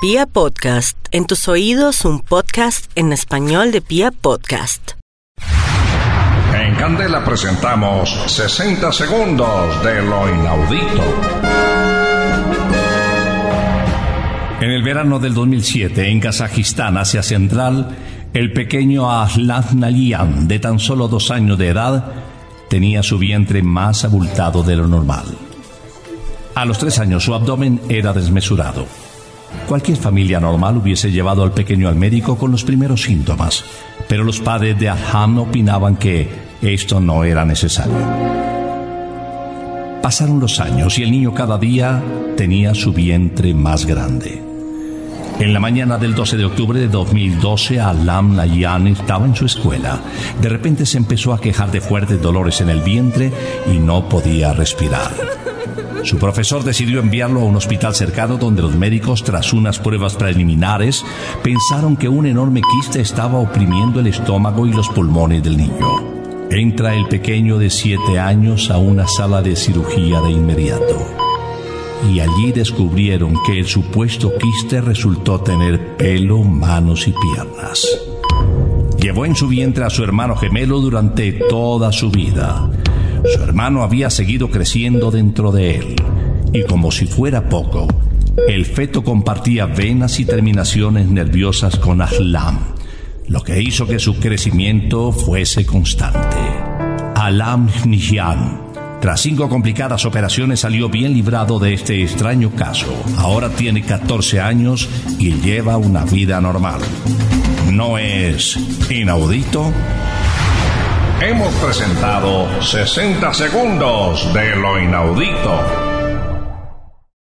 Pia Podcast, en tus oídos un podcast en español de Pia Podcast. En Candela presentamos 60 segundos de lo inaudito. En el verano del 2007, en Kazajistán, Asia Central, el pequeño Aslan Nalian, de tan solo dos años de edad, tenía su vientre más abultado de lo normal. A los tres años su abdomen era desmesurado. Cualquier familia normal hubiese llevado al pequeño al médico con los primeros síntomas, pero los padres de Aham opinaban que esto no era necesario. Pasaron los años y el niño cada día tenía su vientre más grande. En la mañana del 12 de octubre de 2012, Alam Nayan estaba en su escuela. De repente se empezó a quejar de fuertes dolores en el vientre y no podía respirar. Su profesor decidió enviarlo a un hospital cercano donde los médicos, tras unas pruebas preliminares, pensaron que un enorme quiste estaba oprimiendo el estómago y los pulmones del niño. Entra el pequeño de 7 años a una sala de cirugía de inmediato. Y allí descubrieron que el supuesto quiste resultó tener pelo, manos y piernas. Llevó en su vientre a su hermano gemelo durante toda su vida. Su hermano había seguido creciendo dentro de él. Y como si fuera poco, el feto compartía venas y terminaciones nerviosas con Aslam, lo que hizo que su crecimiento fuese constante. Alam Nishan, tras cinco complicadas operaciones, salió bien librado de este extraño caso. Ahora tiene 14 años y lleva una vida normal. ¿No es inaudito? Hemos presentado 60 segundos de lo inaudito.